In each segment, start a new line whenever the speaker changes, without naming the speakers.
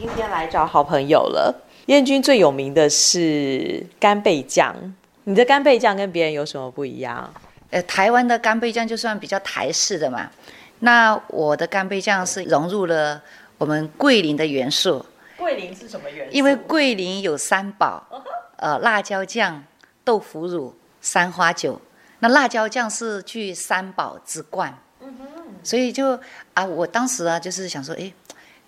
今天来找好朋友了。燕君最有名的是干贝酱，你的干贝酱跟别人有什么不一样？
呃，台湾的干贝酱就算比较台式的嘛。那我的干贝酱是融入了我们桂林的元素。
桂林是什么元素？
因为桂林有三宝，呃，辣椒酱、豆腐乳、三花酒。那辣椒酱是具三宝之冠，嗯哼。所以就啊，我当时啊，就是想说，哎，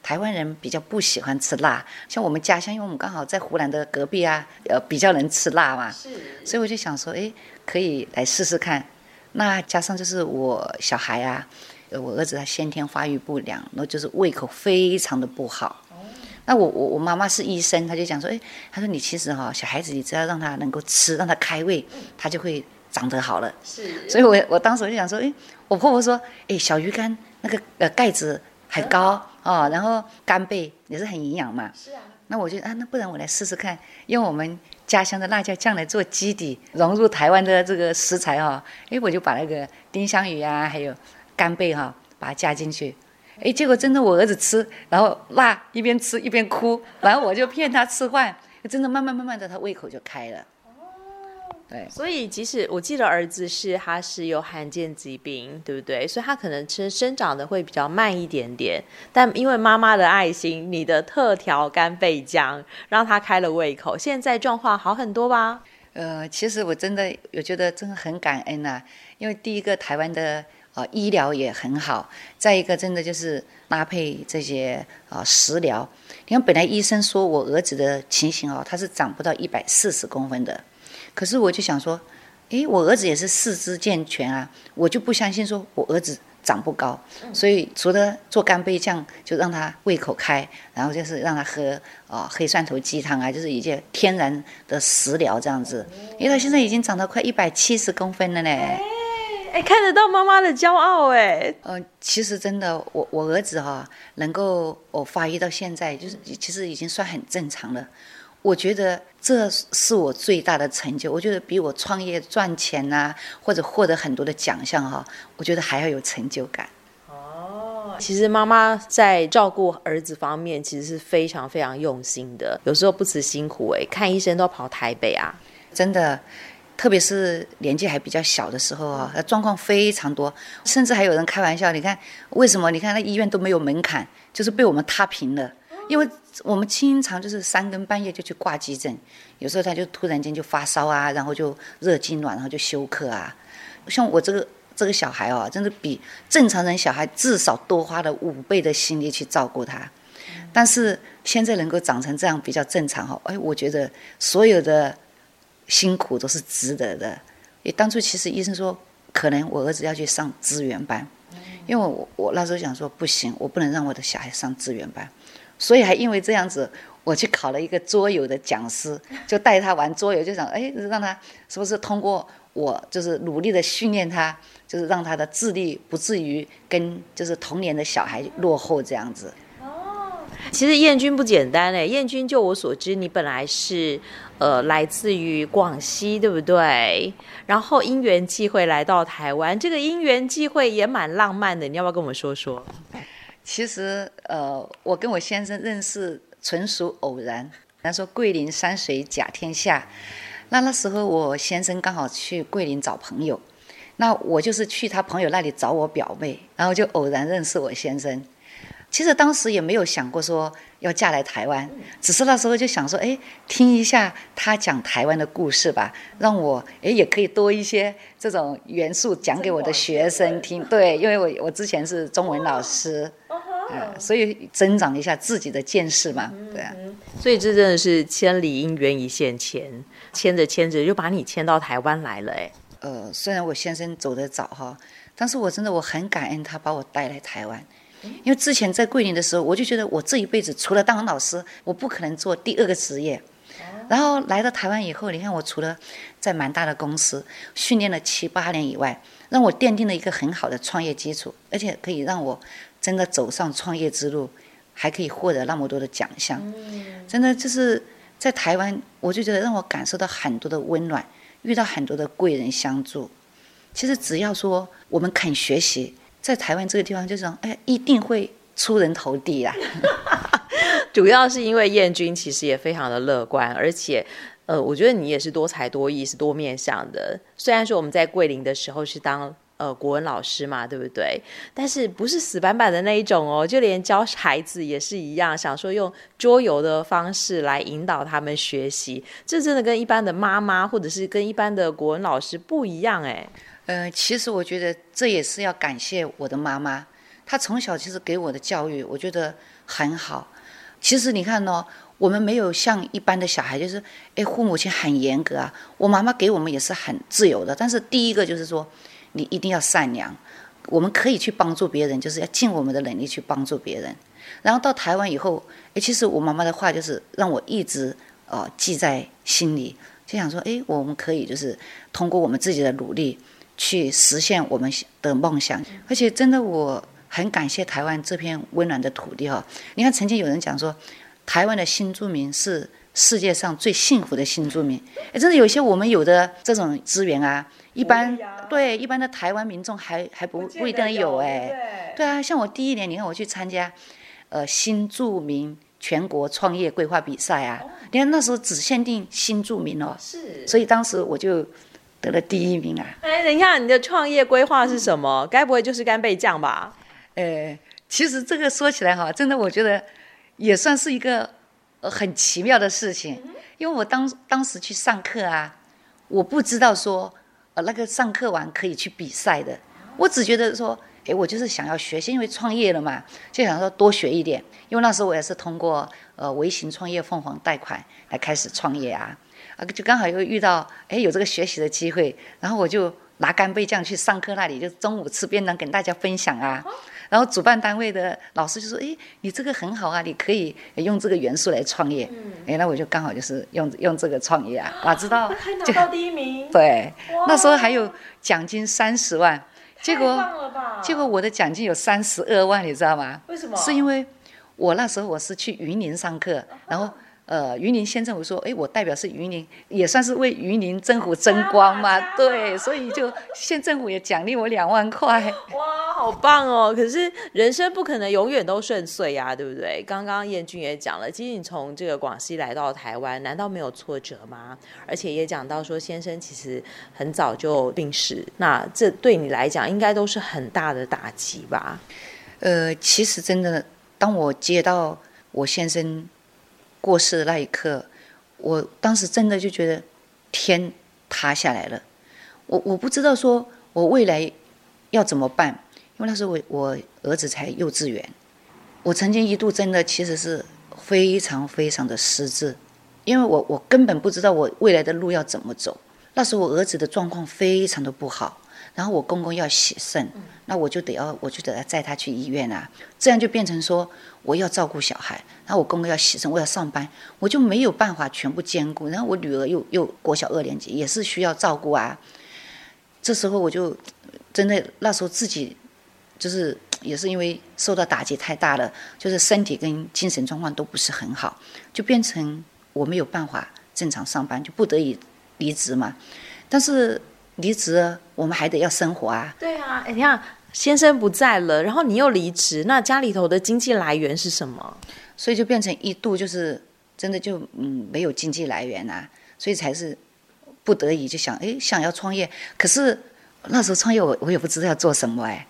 台湾人比较不喜欢吃辣，像我们家乡，因为我们刚好在湖南的隔壁啊，呃，比较能吃辣嘛。是。所以我就想说，哎，可以来试试看。那加上就是我小孩啊。我儿子他先天发育不良，然后就是胃口非常的不好。那我我我妈妈是医生，她就讲说，哎，她说你其实哈，小孩子你只要让他能够吃，让他开胃，他就会长得好了。是。所以我我当时我就想说，哎，我婆婆说，哎，小鱼干那个呃盖子很高哦，然后干贝也是很营养嘛。是啊。那我就啊，那不然我来试试看，用我们家乡的辣椒酱来做基底，融入台湾的这个食材哈。哎，我就把那个丁香鱼啊，还有。干贝哈，把它加进去，哎，结果真的我儿子吃，然后辣一边吃一边哭，然后我就骗他吃饭，真的慢慢慢慢的他胃口就开了。对，
所以即使我记得儿子是他是有罕见疾病，对不对？所以他可能吃生长的会比较慢一点点，但因为妈妈的爱心，你的特调干贝浆让他开了胃口，现在状况好很多吧？
呃，其实我真的我觉得真的很感恩啊，因为第一个台湾的。呃，医疗也很好。再一个，真的就是搭配这些啊食疗。你看，本来医生说我儿子的情形哦，他是长不到一百四十公分的。可是我就想说，诶，我儿子也是四肢健全啊，我就不相信说我儿子长不高。所以除了做干贝酱，就让他胃口开，然后就是让他喝啊黑蒜头鸡汤啊，就是一些天然的食疗这样子。因为他现在已经长到快一百七十公分了呢。
哎，看得到妈妈的骄傲哎。
嗯、呃，其实真的，我我儿子哈、哦，能够我发育到现在，就是其实已经算很正常了。我觉得这是我最大的成就。我觉得比我创业赚钱呐、啊，或者获得很多的奖项哈，我觉得还要有成就感。
哦，其实妈妈在照顾儿子方面，其实是非常非常用心的。有时候不辞辛苦哎，看医生都跑台北啊，
真的。特别是年纪还比较小的时候啊，状况非常多，甚至还有人开玩笑，你看为什么？你看那医院都没有门槛，就是被我们踏平了。因为我们经常就是三更半夜就去挂急诊，有时候他就突然间就发烧啊，然后就热痉挛，然后就休克啊。像我这个这个小孩哦，真的比正常人小孩至少多花了五倍的心力去照顾他，但是现在能够长成这样比较正常哈，哎，我觉得所有的。辛苦都是值得的。也当初其实医生说，可能我儿子要去上资源班，因为我我那时候想说不行，我不能让我的小孩上资源班，所以还因为这样子，我去考了一个桌游的讲师，就带他玩桌游，就想哎，让他是不是通过我就是努力的训练他，就是让他的智力不至于跟就是童年的小孩落后这样子。
其实燕君不简单哎，燕君就我所知，你本来是，呃，来自于广西，对不对？然后因缘际会来到台湾，这个因缘际会也蛮浪漫的，你要不要跟我们说说？
其实，呃，我跟我先生认识纯属偶然。他说桂林山水甲天下，那那时候我先生刚好去桂林找朋友，那我就是去他朋友那里找我表妹，然后就偶然认识我先生。其实当时也没有想过说要嫁来台湾，只是那时候就想说，哎，听一下他讲台湾的故事吧，让我哎也可以多一些这种元素讲给我的学生听。对，因为我我之前是中文老师，呃，所以增长一下自己的见识嘛，对啊。
所以这真的是千里姻缘一线牵，牵着牵着就把你牵到台湾来了，哎。
呃，虽然我先生走得早哈，但是我真的我很感恩他把我带来台湾。因为之前在桂林的时候，我就觉得我这一辈子除了当老师，我不可能做第二个职业。然后来到台湾以后，你看我除了在蛮大的公司训练了七八年以外，让我奠定了一个很好的创业基础，而且可以让我真的走上创业之路，还可以获得那么多的奖项。真的就是在台湾，我就觉得让我感受到很多的温暖，遇到很多的贵人相助。其实只要说我们肯学习。在台湾这个地方，就是说，哎，一定会出人头地啊！
主要是因为燕君其实也非常的乐观，而且。呃，我觉得你也是多才多艺，是多面向的。虽然说我们在桂林的时候是当呃国文老师嘛，对不对？但是不是死板板的那一种哦，就连教孩子也是一样，想说用桌游的方式来引导他们学习，这真的跟一般的妈妈或者是跟一般的国文老师不一样哎。
呃，其实我觉得这也是要感谢我的妈妈，她从小其实给我的教育，我觉得很好。其实你看哦。我们没有像一般的小孩，就是哎，父母亲很严格啊。我妈妈给我们也是很自由的，但是第一个就是说，你一定要善良。我们可以去帮助别人，就是要尽我们的能力去帮助别人。然后到台湾以后，哎，其实我妈妈的话就是让我一直呃记在心里，就想说，哎，我们可以就是通过我们自己的努力去实现我们的梦想。而且真的我很感谢台湾这片温暖的土地哈、你看，曾经有人讲说。台湾的新住民是世界上最幸福的新住民，哎，真的有些我们有的这种资源啊，一般对一般的台湾民众还还不不一定有哎，对啊，像我第一年，你看我去参加，呃，新著名全国创业规划比赛啊，你看那时候只限定新著名哦，是，所以当时我就得了第一名啊。
哎，等一下，你的创业规划是什么？该不会就是干贝酱吧？
呃，其实这个说起来哈，真的我觉得。也算是一个呃很奇妙的事情，因为我当当时去上课啊，我不知道说呃那个上课完可以去比赛的，我只觉得说，哎，我就是想要学习，因为创业了嘛，就想说多学一点。因为那时候我也是通过呃微型创业凤凰贷款来开始创业啊，啊就刚好又遇到哎有这个学习的机会，然后我就拿干贝酱去上课那里，就中午吃便当跟大家分享啊。然后主办单位的老师就说：“哎，你这个很好啊，你可以用这个元素来创业。嗯”哎，那我就刚好就是用用这个创业啊，哪知道
还拿到第一名？
对，那时候还有奖金三十万，结果结果我的奖金有三十二万，你知道吗？
为什么？
是因为我那时候我是去云林上课，然后。呃，云林县政府说，哎，我代表是云林，也算是为云林政府争光嘛，对，所以就县政府也奖励我两万块。
哇，好棒哦！可是人生不可能永远都顺遂呀，对不对？刚刚燕君也讲了，其实你从这个广西来到台湾，难道没有挫折吗？而且也讲到说，先生其实很早就病逝，那这对你来讲应该都是很大的打击吧？
呃，其实真的，当我接到我先生。过世的那一刻，我当时真的就觉得天塌下来了。我我不知道说我未来要怎么办，因为那时候我我儿子才幼稚园。我曾经一度真的其实是非常非常的失智，因为我我根本不知道我未来的路要怎么走。那时候我儿子的状况非常的不好。然后我公公要洗肾，那我就得要，我就得要载他去医院啊。这样就变成说，我要照顾小孩，然后我公公要洗肾，我要上班，我就没有办法全部兼顾。然后我女儿又又国小二年级，也是需要照顾啊。这时候我就真的那时候自己就是也是因为受到打击太大了，就是身体跟精神状况都不是很好，就变成我没有办法正常上班，就不得已离职嘛。但是。离职，我们还得要生活啊。
对啊，哎，你看先生不在了，然后你又离职，那家里头的经济来源是什么？
所以就变成一度就是真的就嗯没有经济来源啊，所以才是不得已就想哎想要创业，可是那时候创业我我也不知道要做什么哎，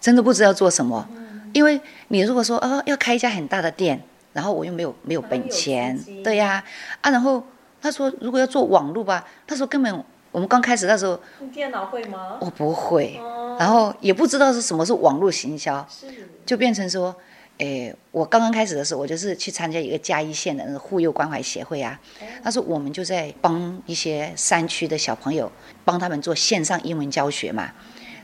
真的不知道要做什么，嗯、因为你如果说啊、哦、要开一家很大的店，然后我又没有没有本钱，对呀啊，然后他说如果要做网络吧，他说根本。我们刚开始那时候，
电脑会吗？
我不会，然后也不知道是什么是网络行销，就变成说，诶，我刚刚开始的时候，我就是去参加一个嘉义县的那个护幼关怀协会啊，那时候我们就在帮一些山区的小朋友，帮他们做线上英文教学嘛，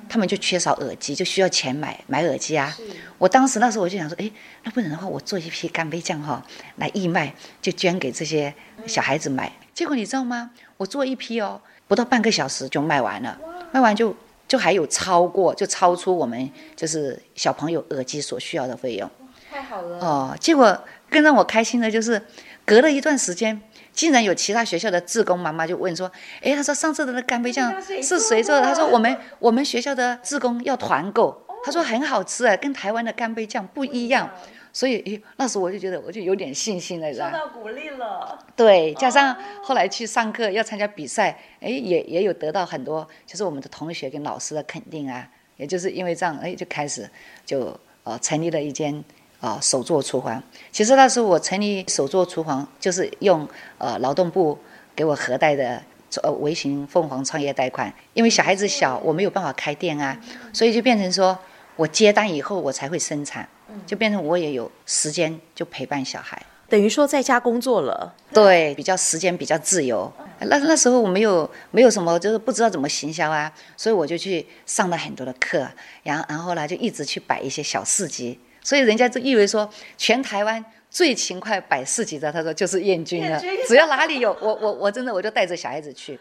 他们就缺少耳机，就需要钱买买耳机啊。我当时那时候我就想说，哎，那不然的话，我做一批干杯酱哈，来义卖，就捐给这些小孩子买。结果你知道吗？我做一批哦。不到半个小时就卖完了，卖完就就还有超过，就超出我们就是小朋友耳机所需要的费用。
太好了
哦！结果更让我开心的就是，隔了一段时间，竟然有其他学校的志工妈妈就问说：“哎，他说上次的那干杯酱是谁做的？”他说：“我们我们学校的志工要团购，他说很好吃哎，跟台湾的干杯酱不一样。”所以诶，那时候我就觉得我就有点信心了，
受到鼓励了。
对，加上后来去上课要参加比赛，哎，也也有得到很多，就是我们的同学跟老师的肯定啊。也就是因为这样，哎，就开始就呃成立了一间啊、呃、手作厨房。其实那时候我成立手作厨房，就是用呃劳动部给我核贷的呃微型凤凰创业贷款，因为小孩子小，我没有办法开店啊，所以就变成说我接单以后我才会生产。就变成我也有时间就陪伴小孩，
等于说在家工作了，
对，比较时间比较自由。那那时候我没有没有什么，就是不知道怎么行销啊，所以我就去上了很多的课，然后然后呢就一直去摆一些小市集，所以人家就以为说全台湾最勤快摆市集的，他说就是燕军了，只要哪里有我我我真的我就带着小孩子去，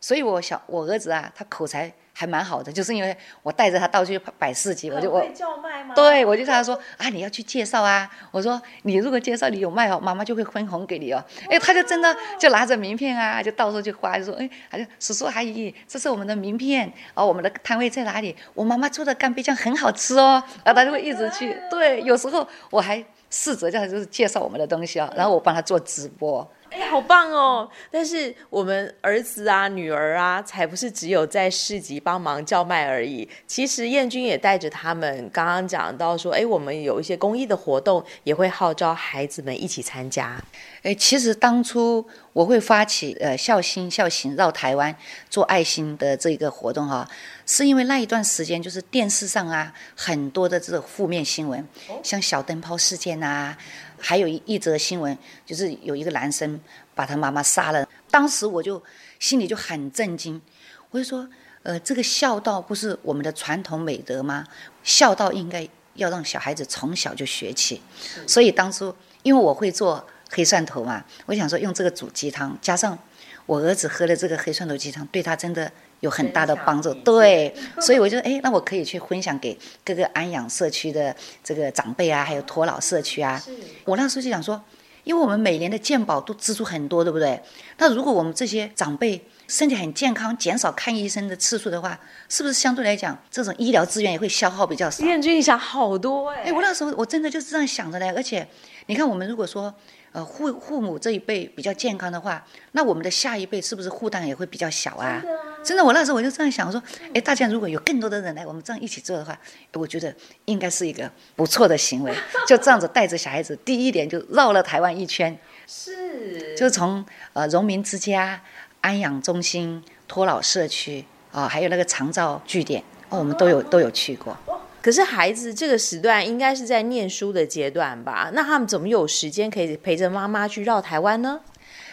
所以我小我儿子啊，他口才。还蛮好的，就是因为我带着他到处摆市集，我就我对我就跟他说啊，你要去介绍啊。我说你如果介绍你有卖哦，妈妈就会分红给你哦。哎，他就真的就拿着名片啊，就到处去发，就说哎，他就叔叔阿姨，这是我们的名片哦，我们的摊位在哪里？我妈妈做的干贝酱很好吃哦。然后他就会一直去，对，有时候我还试着叫他就是介绍我们的东西啊，然后我帮他做直播。
哎，好棒哦！但是我们儿子啊、女儿啊，才不是只有在市集帮忙叫卖而已。其实燕君也带着他们，刚刚讲到说，哎，我们有一些公益的活动，也会号召孩子们一起参加。
哎，其实当初我会发起呃孝心孝行绕台湾做爱心的这个活动哈、啊，是因为那一段时间就是电视上啊很多的这种负面新闻，像小灯泡事件啊。还有一一则新闻，就是有一个男生把他妈妈杀了。当时我就心里就很震惊，我就说，呃，这个孝道不是我们的传统美德吗？孝道应该要让小孩子从小就学起。所以当初因为我会做黑蒜头嘛，我想说用这个煮鸡汤，加上我儿子喝了这个黑蒜头鸡汤，对他真的。有很大的帮助，对，所以我就哎，那我可以去分享给各个安养社区的这个长辈啊，还有托老社区啊。我那时候就想说，因为我们每年的健保都支出很多，对不对？那如果我们这些长辈身体很健康，减少看医生的次数的话，是不是相对来讲，这种医疗资源也会消耗比较少？
燕君，你想好多哎！哎，
我那时候我真的就是这样想的嘞，而且你看，我们如果说。呃，父父母这一辈比较健康的话，那我们的下一辈是不是负担也会比较小啊？真的，啊、真的，我那时候我就这样想，我说，哎，大家如果有更多的人来，我们这样一起做的话，我觉得应该是一个不错的行为。就这样子带着小孩子，第一点就绕了台湾一圈，是，就从呃荣民之家、安养中心、托老社区啊、呃，还有那个长照据点，哦，我们都有都有去过。
可是孩子这个时段应该是在念书的阶段吧？那他们怎么有时间可以陪着妈妈去绕台湾呢？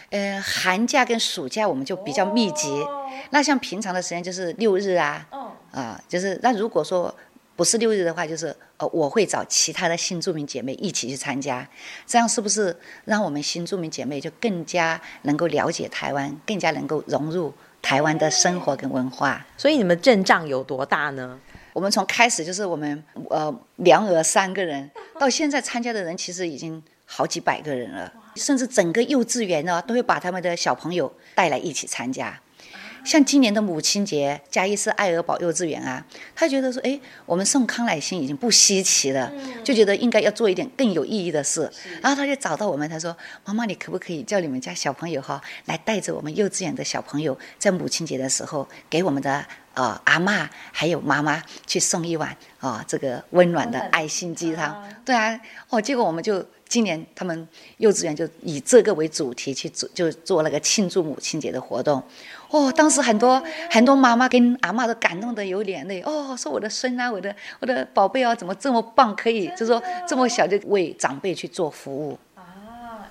呃，寒假跟暑假我们就比较密集。哦、那像平常的时间就是六日啊，哦、啊，就是那如果说不是六日的话，就是呃，我会找其他的新住民姐妹一起去参加。这样是不是让我们新住民姐妹就更加能够了解台湾，更加能够融入台湾的生活跟文化？
所以你们阵仗有多大呢？
我们从开始就是我们呃两儿三个人，到现在参加的人其实已经好几百个人了，甚至整个幼稚园呢都会把他们的小朋友带来一起参加。像今年的母亲节，嘉义市爱儿堡幼稚园啊，他觉得说，哎，我们送康乃馨已经不稀奇了，就觉得应该要做一点更有意义的事。然后他就找到我们，他说：“妈妈，你可不可以叫你们家小朋友哈，来带着我们幼稚园的小朋友，在母亲节的时候，给我们的呃阿嬷还有妈妈去送一碗啊、呃、这个温暖的爱心鸡汤？”对啊，哦，结果我们就今年他们幼稚园就以这个为主题去做，就做那个庆祝母亲节的活动。哦，当时很多很多妈妈跟阿妈都感动得有眼泪。哦，说我的孙啊，我的我的宝贝啊，怎么这么棒？可以，就说这么小就为长辈去做服务
啊，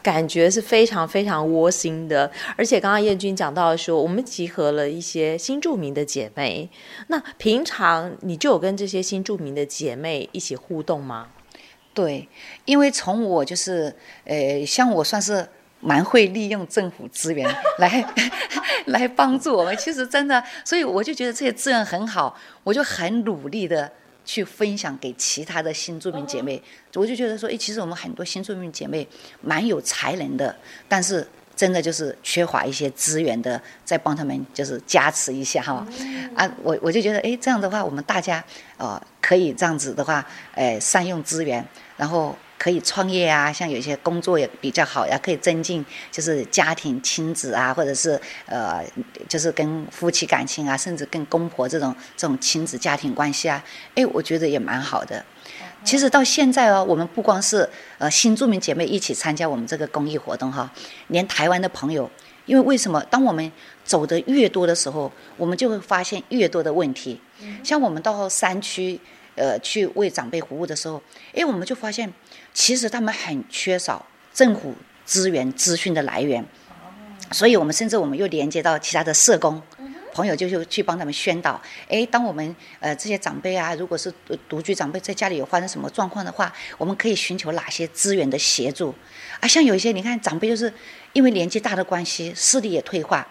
感觉是非常非常窝心的。而且刚刚彦君讲到说，我们集合了一些新住民的姐妹。那平常你就有跟这些新住民的姐妹一起互动吗？
对，因为从我就是，呃，像我算是。蛮会利用政府资源来 来帮助我们，其实真的，所以我就觉得这些资源很好，我就很努力的去分享给其他的新住民姐妹。我就觉得说，哎，其实我们很多新住民姐妹蛮有才能的，但是真的就是缺乏一些资源的，再帮他们就是加持一下哈。啊，我我就觉得，哎，这样的话，我们大家呃可以这样子的话，哎，善用资源，然后。可以创业啊，像有些工作也比较好呀，可以增进就是家庭亲子啊，或者是呃，就是跟夫妻感情啊，甚至跟公婆这种这种亲子家庭关系啊，哎，我觉得也蛮好的。其实到现在哦，我们不光是呃新住民姐妹一起参加我们这个公益活动哈，连台湾的朋友，因为为什么？当我们走得越多的时候，我们就会发现越多的问题。像我们到山区，呃，去为长辈服务的时候，哎，我们就发现，其实他们很缺少政府资源资讯的来源，所以我们甚至我们又连接到其他的社工。朋友就就去帮他们宣导，哎，当我们呃这些长辈啊，如果是独居长辈在家里有发生什么状况的话，我们可以寻求哪些资源的协助？啊，像有一些你看长辈就是因为年纪大的关系，视力也退化，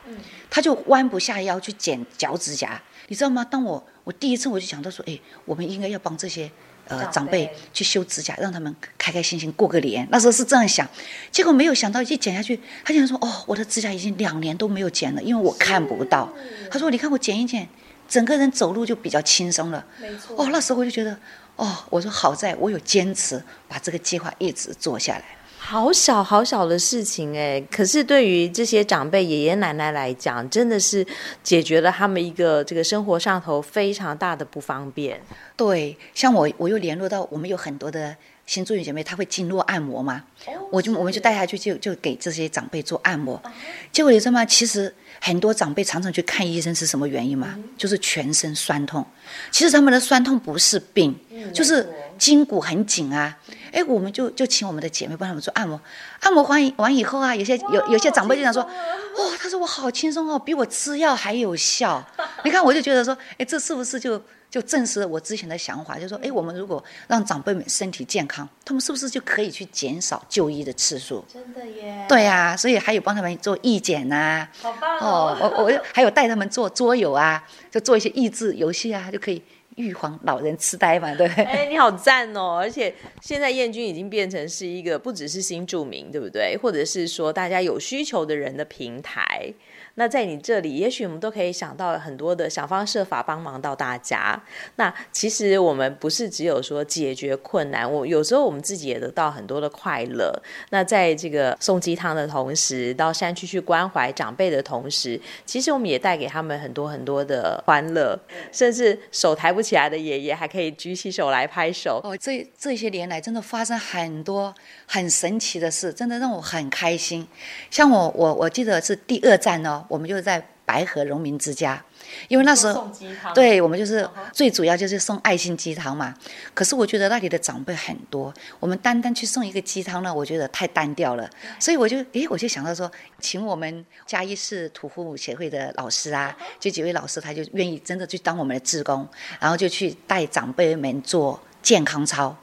他就弯不下腰去剪脚趾甲，你知道吗？当我我第一次我就想到说，哎，我们应该要帮这些。呃，长辈去修指甲，让他们开开心心过个年。那时候是这样想，结果没有想到一剪下去，他竟然说：“哦，我的指甲已经两年都没有剪了，因为我看不到。”他说：“你看我剪一剪，整个人走路就比较轻松了。”没错。哦，那时候我就觉得，哦，我说好在我有坚持把这个计划一直做下来。
好小好小的事情哎，可是对于这些长辈爷爷奶奶来讲，真的是解决了他们一个这个生活上头非常大的不方便。
对，像我我又联络到我们有很多的新住院姐妹，她会经络按摩嘛，哦、我就我们就带她去就就给这些长辈做按摩。哦、结果你知道吗？其实很多长辈常常去看医生是什么原因嘛？嗯、就是全身酸痛。其实他们的酸痛不是病，嗯、就是筋骨很紧啊。哎，我们就就请我们的姐妹帮他们做按摩，按摩完完以后啊，有些有有些长辈就想说，哇、哦，他说我好轻松哦，比我吃药还有效。你看，我就觉得说，哎，这是不是就就证实了我之前的想法？就说，哎，我们如果让长辈们身体健康，他们是不是就可以去减少就医的次数？
真的耶。
对呀、啊，所以还有帮他们做义剪呐，
好棒哦！
哦，我我还有带他们做桌游啊，就做一些益智游戏啊，就可以。预防老人痴呆嘛，对。
哎，你好赞哦！而且现在燕君已经变成是一个不只是新著名，对不对？或者是说大家有需求的人的平台。那在你这里，也许我们都可以想到很多的想方设法帮忙到大家。那其实我们不是只有说解决困难，我有时候我们自己也得到很多的快乐。那在这个送鸡汤的同时，到山区去关怀长辈的同时，其实我们也带给他们很多很多的欢乐，甚至手抬不起来的爷爷还可以举起手来拍手。
哦，这这些年来真的发生很多很神奇的事，真的让我很开心。像我我我记得是第二站哦。我们就是在白河荣民之家，因为那时候，对，我们就是最主要就是送爱心鸡汤嘛。可是我觉得那里的长辈很多，我们单单去送一个鸡汤呢，我觉得太单调了。所以我就，诶，我就想到说，请我们嘉义市土父母协会的老师啊，就几位老师，他就愿意真的去当我们的志工，然后就去带长辈们做健康操。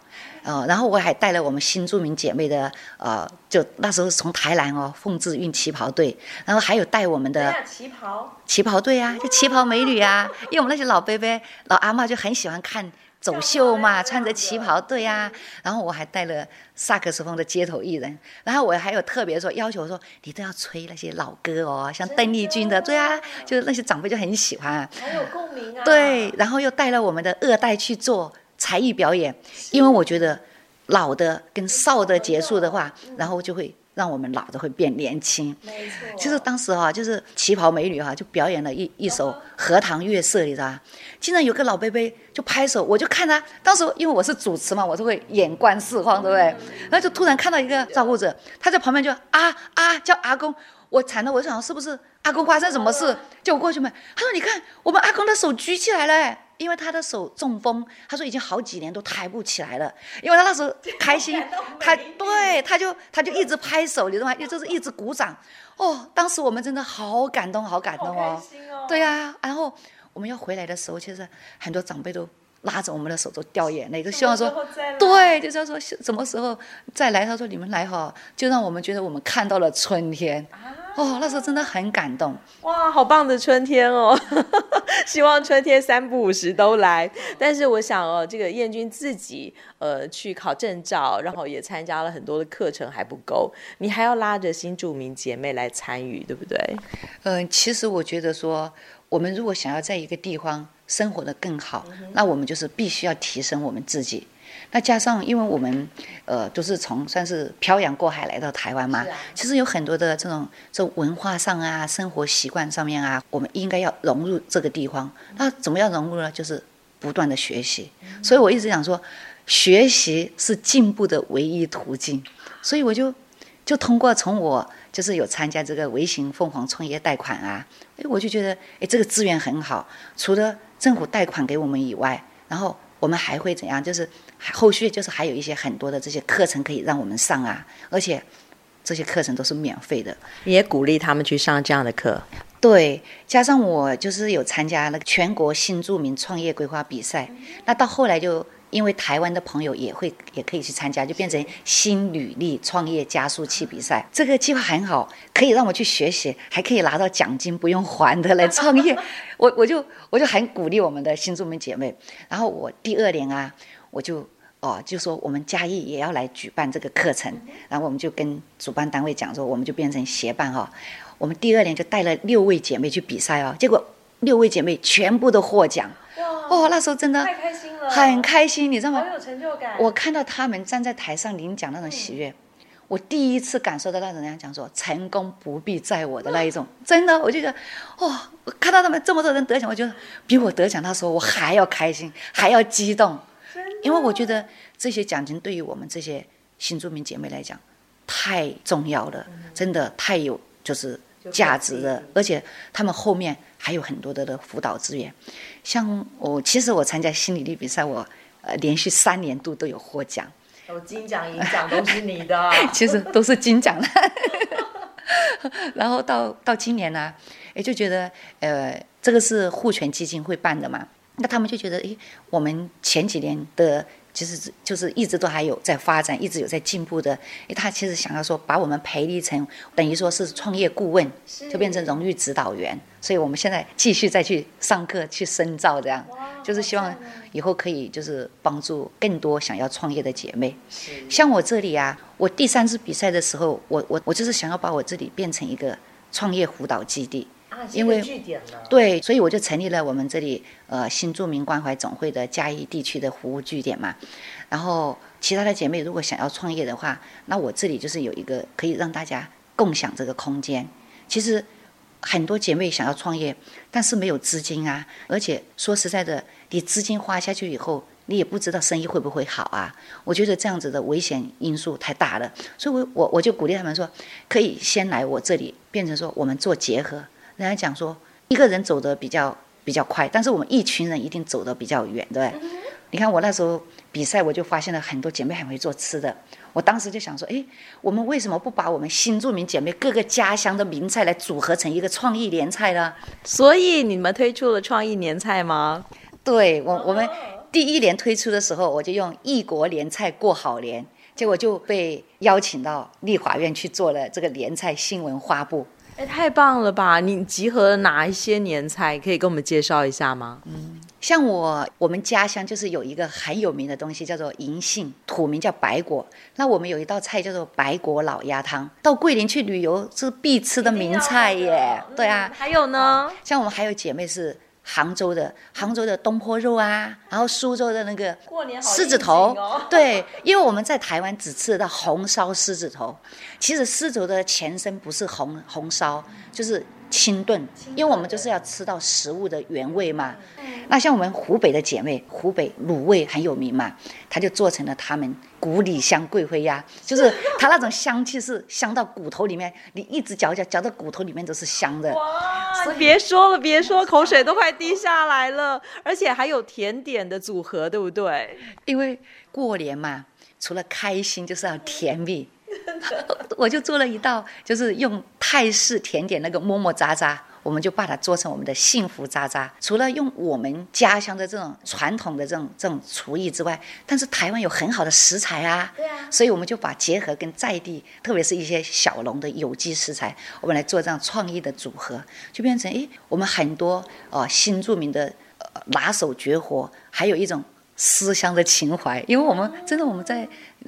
呃，然后我还带了我们新著名姐妹的，呃，就那时候从台南哦，凤志运旗袍队，然后还有带我们的旗袍旗袍队啊，就旗袍美女啊，因为我们那些老伯伯、老阿妈就很喜欢看走秀嘛，穿着旗袍队啊，然后我还带了萨克斯风的街头艺人，然后我还有特别说要求说，你都要吹那些老歌哦，像邓丽君的，对啊，就是那些长辈就很喜欢，
很有共鸣啊，
对，然后又带了我们的二代去做。才艺表演，因为我觉得老的跟少的结束的话，然后就会让我们老的会变年轻。没错，就是当时哈，就是旗袍美女哈，就表演了一一首《荷塘月色》，你知道吧？竟然有个老伯伯就拍手，我就看他。当时因为我是主持嘛，我就会眼观四方，对不对？然后就突然看到一个照顾者，他在旁边就啊啊叫阿公，我惨了，我就想是不是阿公发生什么事？就我过去问，他说：“你看，我们阿公的手举起来了。”因为他的手中风，他说已经好几年都抬不起来了。因为他那时候开心，他对他就他就一直拍手，你知道吗？就是一直鼓掌。哦，当时我们真的好感动，好感动哦。哦对呀、啊，然后我们要回来的时候，其实很多长辈都拉着我们的手都掉眼泪，都希望说，对，就是要说什么时候再来。他说你们来哈，就让我们觉得我们看到了春天。啊哦，那时候真的很感动。
哇，好棒的春天哦！希望春天三不五时都来。但是我想哦，这个燕君自己呃去考证照，然后也参加了很多的课程还不够，你还要拉着新住民姐妹来参与，对不对？
嗯、呃，其实我觉得说，我们如果想要在一个地方生活得更好，嗯、那我们就是必须要提升我们自己。那加上因为我们呃都是从算是漂洋过海来到台湾嘛，啊、其实有很多的这种这文化上啊、生活习惯上面啊，我们应该要融入这个地方。那怎么样融入呢？就是不断的学习。嗯、所以我一直想说，学习是进步的唯一途径。所以我就就通过从我就是有参加这个微型凤凰创业贷款啊，哎，我就觉得哎这个资源很好，除了政府贷款给我们以外，然后我们还会怎样？就是后续就是还有一些很多的这些课程可以让我们上啊，而且这些课程都是免费的。
也鼓励他们去上这样的课？
对，加上我就是有参加那个全国新著名创业规划比赛，那到后来就。因为台湾的朋友也会也可以去参加，就变成新履历创业加速器比赛。这个计划很好，可以让我去学习，还可以拿到奖金，不用还的来创业。我我就我就很鼓励我们的新住民姐妹。然后我第二年啊，我就哦就说我们嘉义也要来举办这个课程，然后我们就跟主办单位讲说，我们就变成协办哈、哦。我们第二年就带了六位姐妹去比赛哦，结果六位姐妹全部都获奖。哦，那时候真的。很开心，你知道吗？
好有成就感。
我看到他们站在台上领奖那种喜悦，嗯、我第一次感受到那种人家讲说“成功不必在我的”那一种，嗯、真的，我就觉得，哦！我看到他们这么多人得奖，我觉得比我得奖那时候我还要开心，还要激动。因为我觉得这些奖金对于我们这些新住民姐妹来讲太重要了，嗯、真的太有就是价值的，而且他们后面。还有很多的的辅导资源，像我其实我参加心理力比赛，我呃连续三年度都有获奖，
有金奖银奖都是你的，
其实都是金奖的。然后到到今年呢、啊，哎就觉得呃这个是护权基金会办的嘛，那他们就觉得哎我们前几年的。其实就是一直都还有在发展，一直有在进步的。因为他其实想要说，把我们培育成等于说是创业顾问，就变成荣誉指导员。所以我们现在继续再去上课去深造，这样就是希望以后可以就是帮助更多想要创业的姐妹。像我这里啊，我第三次比赛的时候，我我我就是想要把我这里变成一个创业辅导基地。因为对，所以我就成立了我们这里呃新住民关怀总会的嘉义地区的服务据点嘛。然后其他的姐妹如果想要创业的话，那我这里就是有一个可以让大家共享这个空间。其实很多姐妹想要创业，但是没有资金啊，而且说实在的，你资金花下去以后，你也不知道生意会不会好啊。我觉得这样子的危险因素太大了，所以我我我就鼓励他们说，可以先来我这里，变成说我们做结合。人家讲说，一个人走得比较比较快，但是我们一群人一定走得比较远，对不对？嗯、你看我那时候比赛，我就发现了很多姐妹很会做吃的。我当时就想说，哎，我们为什么不把我们新住民姐妹各个家乡的名菜来组合成一个创意年菜呢？
所以你们推出了创意年菜吗？
对，我我们第一年推出的时候，我就用异国年菜过好年，结果就被邀请到立法院去做了这个年菜新闻发布。
哎，太棒了吧！你集合了哪一些年菜？可以跟我们介绍一下吗？
嗯，像我我们家乡就是有一个很有名的东西，叫做银杏，土名叫白果。那我们有一道菜叫做白果老鸭汤，到桂林去旅游是必吃的名菜耶。对啊，
还有呢，
像我们还有姐妹是。杭州的杭州的东坡肉啊，然后苏州的那个狮子头，哦、对，因为我们在台湾只吃得到红烧狮子头，其实狮子头的前身不是红红烧，就是。清炖，因为我们就是要吃到食物的原味嘛。那像我们湖北的姐妹，湖北卤味很有名嘛，她就做成了他们古里香贵妃鸭，就是它那种香气是香到骨头里面，你一直嚼嚼嚼到骨头里面都是香的。
哇！别说了，别说，口水都快滴下来了。而且还有甜点的组合，对不对？
因为过年嘛，除了开心就是要甜蜜。我就做了一道，就是用泰式甜点那个么么喳喳，我们就把它做成我们的幸福喳喳。除了用我们家乡的这种传统的这种这种厨艺之外，但是台湾有很好的食材啊，对啊，所以我们就把结合跟在地，特别是一些小农的有机食材，我们来做这样创意的组合，就变成诶，我们很多哦、呃、新著名的、呃、拿手绝活，还有一种。思乡的情怀，因为我们真的我们在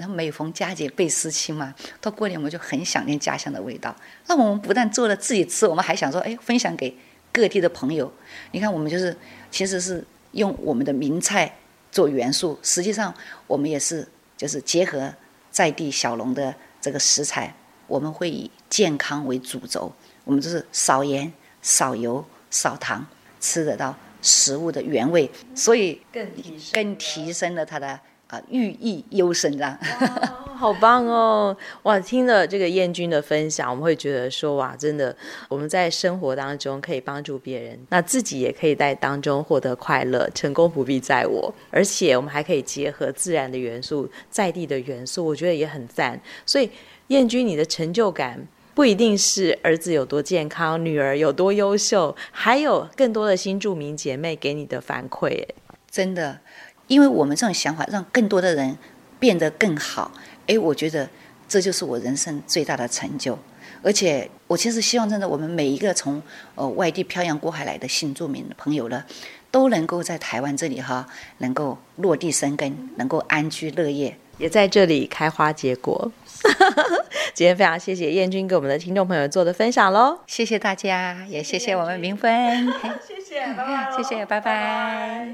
每逢佳节倍思亲嘛，到过年我们就很想念家乡的味道。那我们不但做了自己吃，我们还想说，哎，分享给各地的朋友。你看，我们就是其实是用我们的名菜做元素。实际上，我们也是就是结合在地小农的这个食材，我们会以健康为主轴，我们就是少盐、少油、少糖，吃得到食物的原味，所以
更提升
更提升了它的。啊，寓意优生这样，
好棒哦！哇，听了这个燕君的分享，我们会觉得说，哇，真的，我们在生活当中可以帮助别人，那自己也可以在当中获得快乐，成功不必在我，而且我们还可以结合自然的元素，在地的元素，我觉得也很赞。所以，燕君，你的成就感不一定是儿子有多健康，女儿有多优秀，还有更多的新住民姐妹给你的反馈，
真的。因为我们这种想法，让更多的人变得更好，哎，我觉得这就是我人生最大的成就。而且，我其实希望，真的，我们每一个从呃外地漂洋过海来的新住民朋友呢，都能够在台湾这里哈，能够落地生根，能够安居乐业，
也在这里开花结果。今天非常谢谢燕君给我们的听众朋友做的分享喽，
谢谢大家，也谢谢我们明芬，
谢谢，拜拜，
谢谢，拜拜。拜拜。